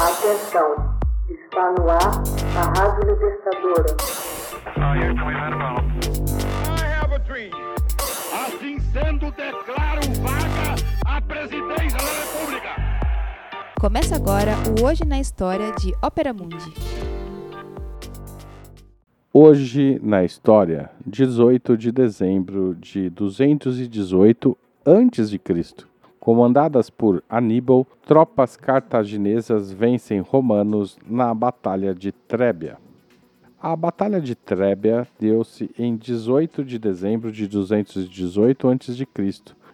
Atenção, está no ar a Rádio Libertadora. Assim sendo, declaro vaga a presidência da República. Começa agora o Hoje na História de Ópera Mundi. Hoje na História, 18 de dezembro de 218 a.C. Comandadas por Aníbal, tropas cartaginesas vencem romanos na Batalha de Trébia. A Batalha de Trébia deu-se em 18 de dezembro de 218 a.C.,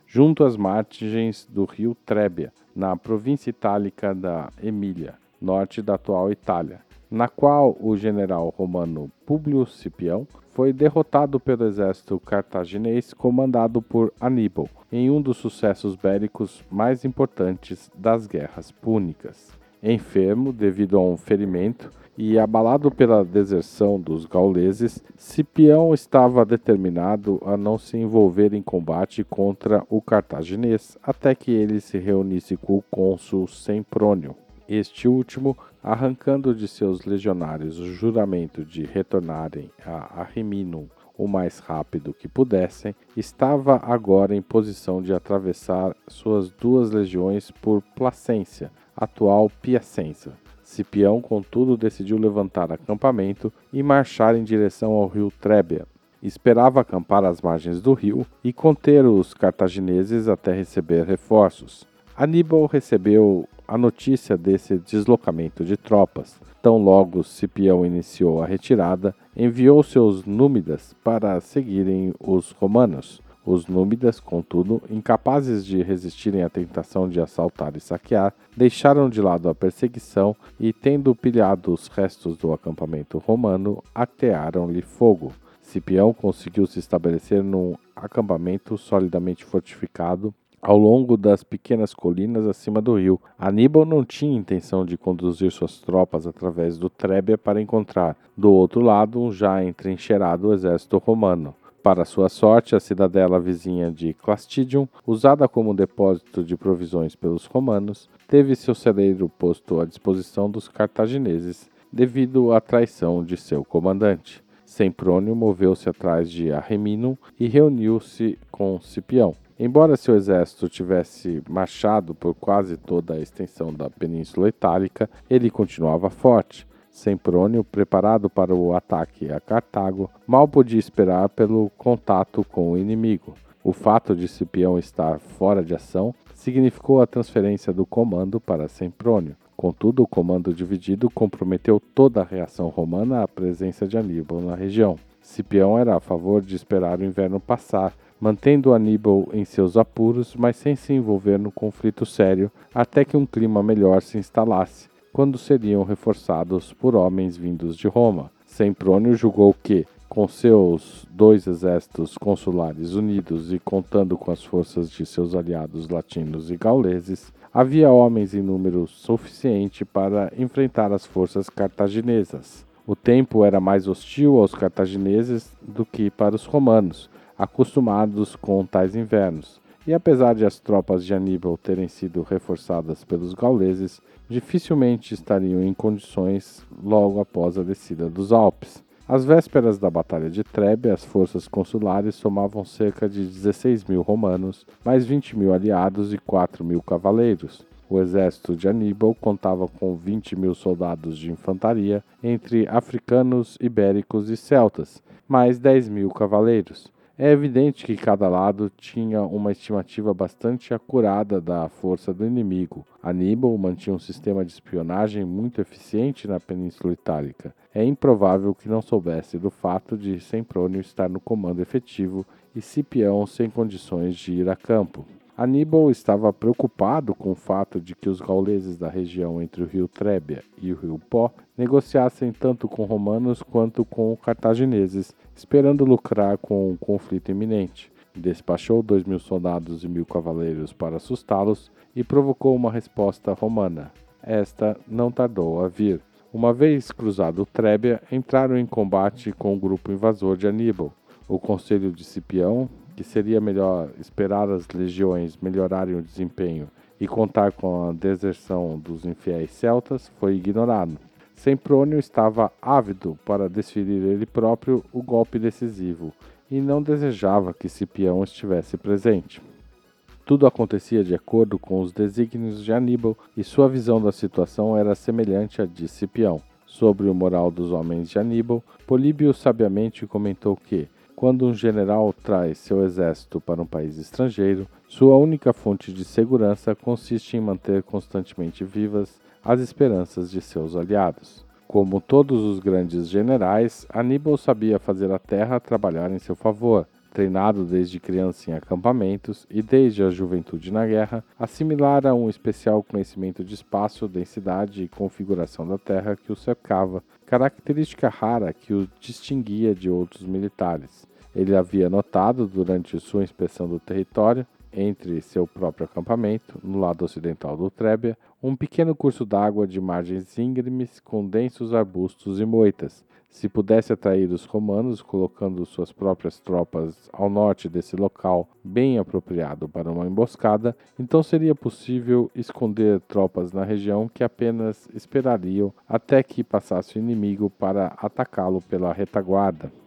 junto às margens do rio Trébia, na província itálica da Emília, norte da atual Itália, na qual o general romano Públio Cipião foi derrotado pelo exército cartaginês comandado por Aníbal, em um dos sucessos bélicos mais importantes das guerras púnicas. Enfermo devido a um ferimento e abalado pela deserção dos gauleses, Cipião estava determinado a não se envolver em combate contra o cartaginês até que ele se reunisse com o cônsul Semprônio. Este último, arrancando de seus legionários o juramento de retornarem a Ariminum o mais rápido que pudessem, estava agora em posição de atravessar suas duas legiões por Placência, atual Piacenza. Cipião, contudo, decidiu levantar acampamento e marchar em direção ao rio Trébia. Esperava acampar às margens do rio e conter os cartagineses até receber reforços. Aníbal recebeu a notícia desse deslocamento de tropas. Tão logo Cipião iniciou a retirada, enviou seus númidas para seguirem os romanos. Os númidas, contudo, incapazes de resistirem à tentação de assaltar e saquear, deixaram de lado a perseguição e, tendo pilhado os restos do acampamento romano, atearam-lhe fogo. Cipião conseguiu se estabelecer num acampamento solidamente fortificado ao longo das pequenas colinas acima do rio. Aníbal não tinha intenção de conduzir suas tropas através do Trébia para encontrar, do outro lado, um já entrincheirado exército romano. Para sua sorte, a cidadela vizinha de Clastidium, usada como depósito de provisões pelos romanos, teve seu celeiro posto à disposição dos cartagineses devido à traição de seu comandante. Semprônio moveu-se atrás de Arreminum e reuniu-se com Cipião. Embora seu exército tivesse marchado por quase toda a extensão da Península Itálica, ele continuava forte. Semprônio, preparado para o ataque a Cartago, mal podia esperar pelo contato com o inimigo. O fato de Cipião estar fora de ação significou a transferência do comando para Semprônio. Contudo, o comando dividido comprometeu toda a reação romana à presença de Aníbal na região. Cipião era a favor de esperar o inverno passar mantendo Aníbal em seus apuros, mas sem se envolver no conflito sério, até que um clima melhor se instalasse, quando seriam reforçados por homens vindos de Roma. Semprônio julgou que, com seus dois exércitos consulares unidos e contando com as forças de seus aliados latinos e gauleses, havia homens em número suficiente para enfrentar as forças cartaginesas. O tempo era mais hostil aos cartagineses do que para os romanos, acostumados com tais invernos, e apesar de as tropas de Aníbal terem sido reforçadas pelos gauleses, dificilmente estariam em condições logo após a descida dos Alpes. Às vésperas da Batalha de Trebe, as forças consulares somavam cerca de 16 mil romanos, mais 20 mil aliados e 4 mil cavaleiros. O exército de Aníbal contava com 20 mil soldados de infantaria, entre africanos, ibéricos e celtas, mais 10 mil cavaleiros. É evidente que cada lado tinha uma estimativa bastante acurada da força do inimigo. Aníbal mantinha um sistema de espionagem muito eficiente na Península Itálica. É improvável que não soubesse do fato de Semprônio estar no comando efetivo e Cipião sem condições de ir a campo. Aníbal estava preocupado com o fato de que os gauleses da região entre o rio Trébia e o rio Pó negociassem tanto com romanos quanto com cartagineses, esperando lucrar com o conflito iminente. Despachou dois mil soldados e mil cavaleiros para assustá-los e provocou uma resposta romana. Esta não tardou a vir. Uma vez cruzado Trébia, entraram em combate com o grupo invasor de Aníbal. O conselho de Cipião, que seria melhor esperar as legiões melhorarem o desempenho e contar com a deserção dos infiéis celtas foi ignorado. Semprônio estava ávido para desferir ele próprio o golpe decisivo e não desejava que Cipião estivesse presente. Tudo acontecia de acordo com os desígnios de Aníbal e sua visão da situação era semelhante à de Cipião. Sobre o moral dos homens de Aníbal, Políbio sabiamente comentou que, quando um general traz seu exército para um país estrangeiro, sua única fonte de segurança consiste em manter constantemente vivas as esperanças de seus aliados. Como todos os grandes generais, Aníbal sabia fazer a terra trabalhar em seu favor, treinado desde criança em acampamentos e desde a juventude na guerra, assimilara um especial conhecimento de espaço, densidade e configuração da terra que o cercava, característica rara que o distinguia de outros militares. Ele havia notado durante sua inspeção do território entre seu próprio acampamento, no lado ocidental do Trébia, um pequeno curso d'água de margens íngremes com densos arbustos e moitas. Se pudesse atrair os romanos, colocando suas próprias tropas ao norte desse local, bem apropriado para uma emboscada, então seria possível esconder tropas na região que apenas esperariam até que passasse o inimigo para atacá-lo pela retaguarda.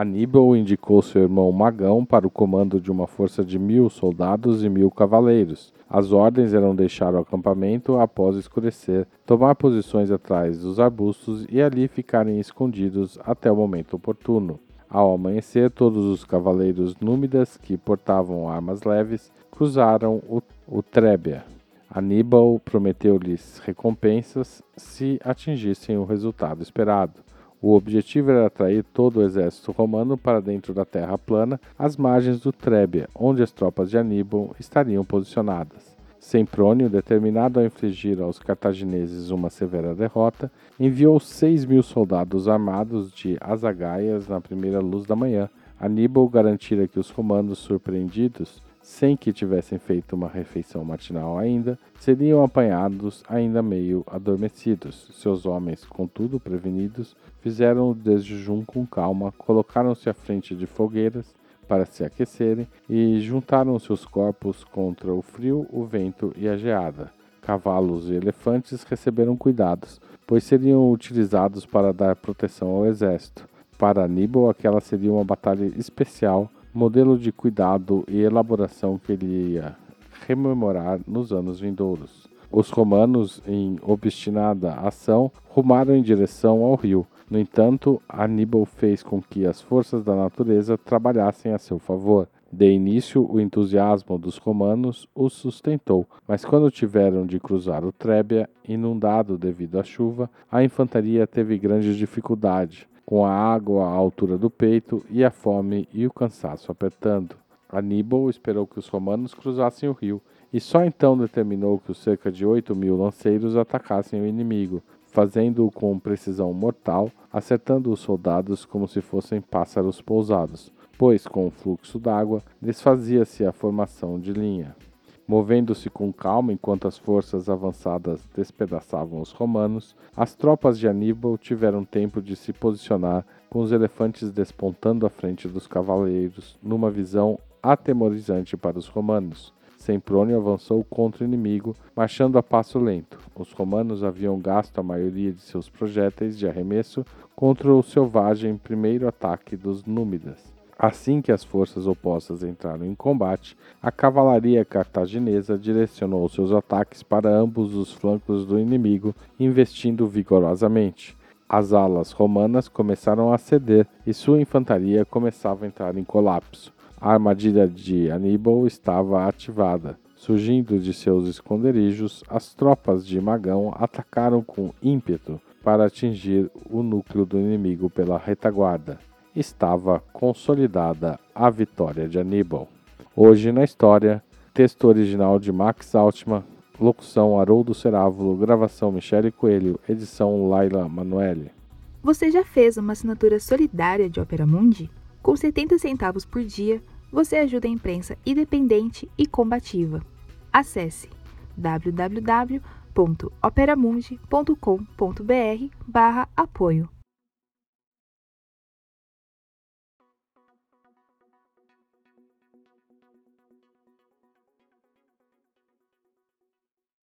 Aníbal indicou seu irmão Magão para o comando de uma força de mil soldados e mil cavaleiros. As ordens eram deixar o acampamento após escurecer, tomar posições atrás dos arbustos e ali ficarem escondidos até o momento oportuno. Ao amanhecer, todos os cavaleiros númidas que portavam armas leves cruzaram o, o Trébia. Aníbal prometeu-lhes recompensas se atingissem o resultado esperado. O objetivo era atrair todo o exército romano para dentro da terra plana, às margens do Trébia, onde as tropas de Aníbal estariam posicionadas. Semprônio, determinado a infligir aos cartagineses uma severa derrota, enviou seis mil soldados armados de azagaias na primeira luz da manhã. Aníbal garantira que os romanos, surpreendidos, sem que tivessem feito uma refeição matinal ainda, seriam apanhados ainda meio adormecidos. Seus homens, contudo prevenidos, fizeram o desjejum com calma, colocaram-se à frente de fogueiras para se aquecerem e juntaram seus corpos contra o frio, o vento e a geada. Cavalos e elefantes receberam cuidados, pois seriam utilizados para dar proteção ao exército. Para Aníbal, aquela seria uma batalha especial modelo de cuidado e elaboração que ele ia rememorar nos anos vindouros. Os romanos, em obstinada ação, rumaram em direção ao rio. No entanto, Aníbal fez com que as forças da natureza trabalhassem a seu favor. De início, o entusiasmo dos romanos os sustentou, mas quando tiveram de cruzar o Trébia, inundado devido à chuva, a infantaria teve grande dificuldade com a água à altura do peito e a fome e o cansaço apertando. Aníbal esperou que os romanos cruzassem o rio e só então determinou que os cerca de oito mil lanceiros atacassem o inimigo, fazendo-o com precisão mortal, acertando os soldados como se fossem pássaros pousados, pois com o fluxo d'água desfazia-se a formação de linha. Movendo-se com calma enquanto as forças avançadas despedaçavam os romanos, as tropas de Aníbal tiveram tempo de se posicionar, com os elefantes despontando à frente dos cavaleiros, numa visão atemorizante para os romanos. Semprônio avançou contra o inimigo, marchando a passo lento. Os romanos haviam gasto a maioria de seus projéteis de arremesso contra o selvagem primeiro ataque dos Númidas. Assim que as forças opostas entraram em combate, a cavalaria cartaginesa direcionou seus ataques para ambos os flancos do inimigo, investindo vigorosamente. As alas romanas começaram a ceder e sua infantaria começava a entrar em colapso. A armadilha de Aníbal estava ativada. Surgindo de seus esconderijos, as tropas de Magão atacaram com ímpeto para atingir o núcleo do inimigo pela retaguarda estava consolidada a vitória de Aníbal. Hoje na história, texto original de Max Altman, locução Haroldo Cerávulo, gravação Michele Coelho, edição Laila Manoeli. Você já fez uma assinatura solidária de Opera Mundi? Com 70 centavos por dia, você ajuda a imprensa independente e combativa. Acesse www.operamundi.com.br/apoio.